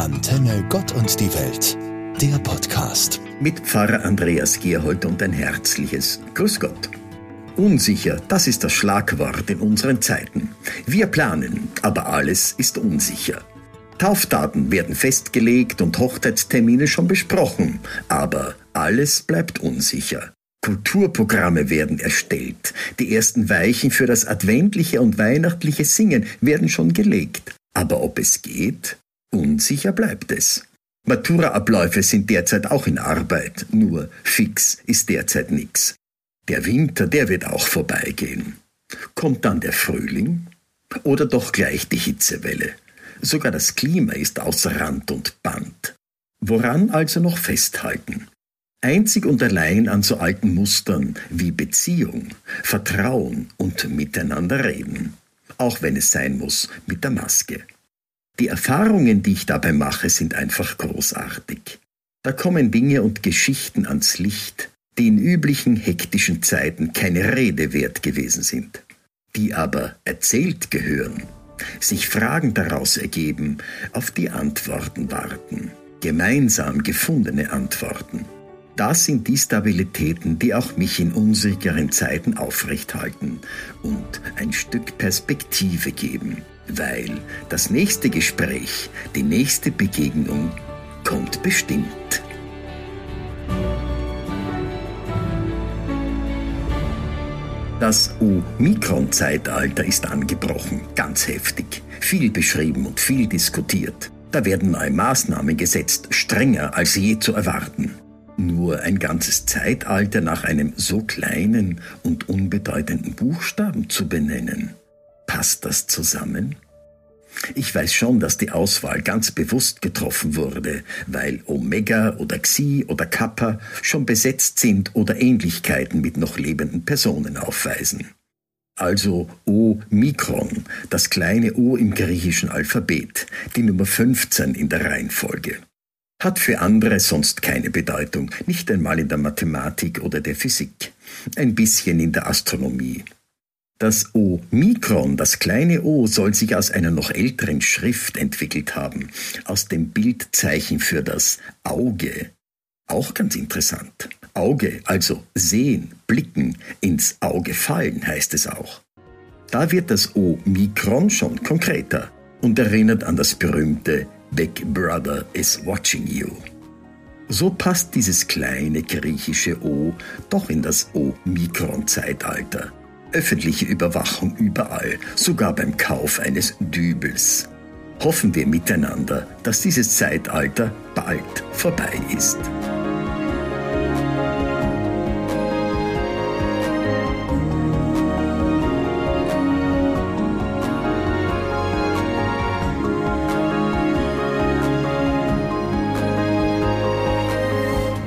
Antenne Gott und die Welt, der Podcast. Mit Pfarrer Andreas Gerhold und ein herzliches Grüß Gott. Unsicher, das ist das Schlagwort in unseren Zeiten. Wir planen, aber alles ist unsicher. Taufdaten werden festgelegt und Hochzeitstermine schon besprochen, aber alles bleibt unsicher. Kulturprogramme werden erstellt, die ersten Weichen für das adventliche und weihnachtliche Singen werden schon gelegt. Aber ob es geht? Unsicher bleibt es. Maturaabläufe sind derzeit auch in Arbeit, nur fix ist derzeit nix. Der Winter, der wird auch vorbeigehen. Kommt dann der Frühling? Oder doch gleich die Hitzewelle? Sogar das Klima ist außer Rand und Band. Woran also noch festhalten? Einzig und allein an so alten Mustern wie Beziehung, Vertrauen und miteinander reden. Auch wenn es sein muss mit der Maske. Die Erfahrungen, die ich dabei mache, sind einfach großartig. Da kommen Dinge und Geschichten ans Licht, die in üblichen hektischen Zeiten keine Rede wert gewesen sind, die aber erzählt gehören, sich Fragen daraus ergeben, auf die Antworten warten, gemeinsam gefundene Antworten. Das sind die Stabilitäten, die auch mich in unsicheren Zeiten aufrechthalten und ein Stück Perspektive geben weil das nächste Gespräch, die nächste Begegnung kommt bestimmt. Das O-Mikron-Zeitalter ist angebrochen, ganz heftig, viel beschrieben und viel diskutiert. Da werden neue Maßnahmen gesetzt, strenger als je zu erwarten. Nur ein ganzes Zeitalter nach einem so kleinen und unbedeutenden Buchstaben zu benennen. Passt das zusammen? Ich weiß schon, dass die Auswahl ganz bewusst getroffen wurde, weil Omega oder Xi oder Kappa schon besetzt sind oder Ähnlichkeiten mit noch lebenden Personen aufweisen. Also O Mikron, das kleine O im griechischen Alphabet, die Nummer 15 in der Reihenfolge. Hat für andere sonst keine Bedeutung, nicht einmal in der Mathematik oder der Physik, ein bisschen in der Astronomie. Das O-Mikron, das kleine O, soll sich aus einer noch älteren Schrift entwickelt haben, aus dem Bildzeichen für das Auge. Auch ganz interessant. Auge, also sehen, blicken, ins Auge fallen, heißt es auch. Da wird das O-Mikron schon konkreter und erinnert an das berühmte Big Brother is watching you. So passt dieses kleine griechische O doch in das O-Mikron-Zeitalter öffentliche Überwachung überall, sogar beim Kauf eines Dübels. Hoffen wir miteinander, dass dieses Zeitalter bald vorbei ist.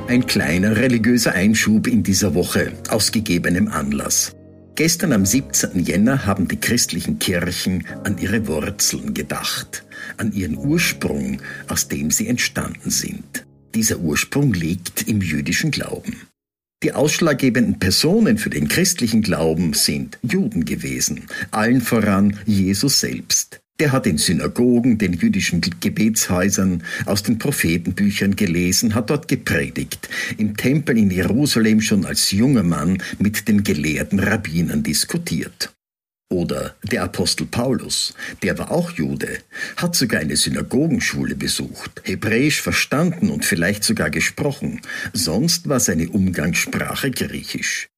Ein kleiner religiöser Einschub in dieser Woche aus gegebenem Anlass. Gestern am 17. Jänner haben die christlichen Kirchen an ihre Wurzeln gedacht, an ihren Ursprung, aus dem sie entstanden sind. Dieser Ursprung liegt im jüdischen Glauben. Die ausschlaggebenden Personen für den christlichen Glauben sind Juden gewesen, allen voran Jesus selbst. Der hat in Synagogen, den jüdischen Gebetshäusern, aus den Prophetenbüchern gelesen, hat dort gepredigt, im Tempel in Jerusalem schon als junger Mann mit den gelehrten Rabbinern diskutiert. Oder der Apostel Paulus, der war auch Jude, hat sogar eine Synagogenschule besucht, Hebräisch verstanden und vielleicht sogar gesprochen, sonst war seine Umgangssprache Griechisch.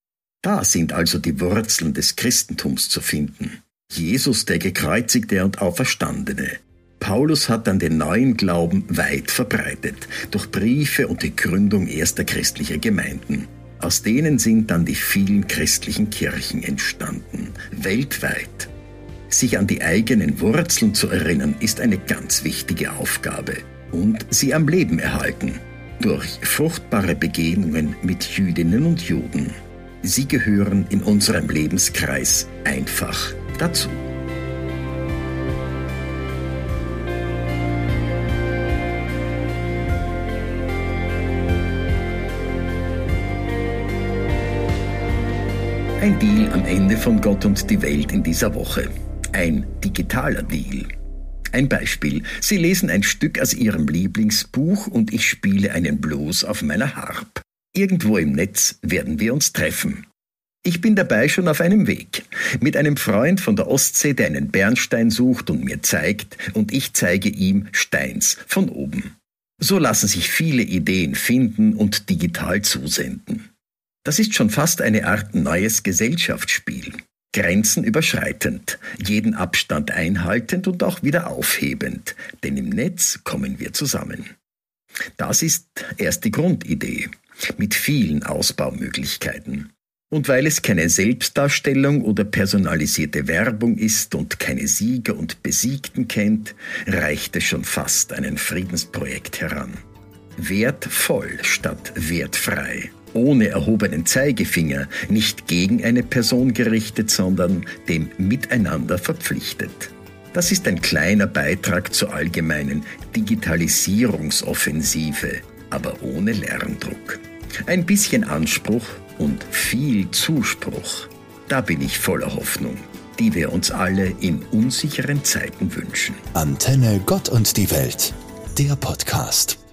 Da sind also die Wurzeln des Christentums zu finden. Jesus der Gekreuzigte und Auferstandene. Paulus hat dann den neuen Glauben weit verbreitet, durch Briefe und die Gründung erster christlicher Gemeinden. Aus denen sind dann die vielen christlichen Kirchen entstanden, weltweit. Sich an die eigenen Wurzeln zu erinnern, ist eine ganz wichtige Aufgabe. Und sie am Leben erhalten, durch fruchtbare Begegnungen mit Jüdinnen und Juden. Sie gehören in unserem Lebenskreis einfach dazu. Ein Deal am Ende von Gott und die Welt in dieser Woche. Ein digitaler Deal. Ein Beispiel. Sie lesen ein Stück aus Ihrem Lieblingsbuch und ich spiele einen Blues auf meiner Harp. Irgendwo im Netz werden wir uns treffen. Ich bin dabei schon auf einem Weg. Mit einem Freund von der Ostsee, der einen Bernstein sucht und mir zeigt, und ich zeige ihm Steins von oben. So lassen sich viele Ideen finden und digital zusenden. Das ist schon fast eine Art neues Gesellschaftsspiel. Grenzen überschreitend, jeden Abstand einhaltend und auch wieder aufhebend, denn im Netz kommen wir zusammen. Das ist erst die Grundidee, mit vielen Ausbaumöglichkeiten. Und weil es keine Selbstdarstellung oder personalisierte Werbung ist und keine Sieger und Besiegten kennt, reicht es schon fast an ein Friedensprojekt heran. Wertvoll statt wertfrei ohne erhobenen Zeigefinger, nicht gegen eine Person gerichtet, sondern dem Miteinander verpflichtet. Das ist ein kleiner Beitrag zur allgemeinen Digitalisierungsoffensive, aber ohne Lerndruck. Ein bisschen Anspruch und viel Zuspruch. Da bin ich voller Hoffnung, die wir uns alle in unsicheren Zeiten wünschen. Antenne Gott und die Welt, der Podcast.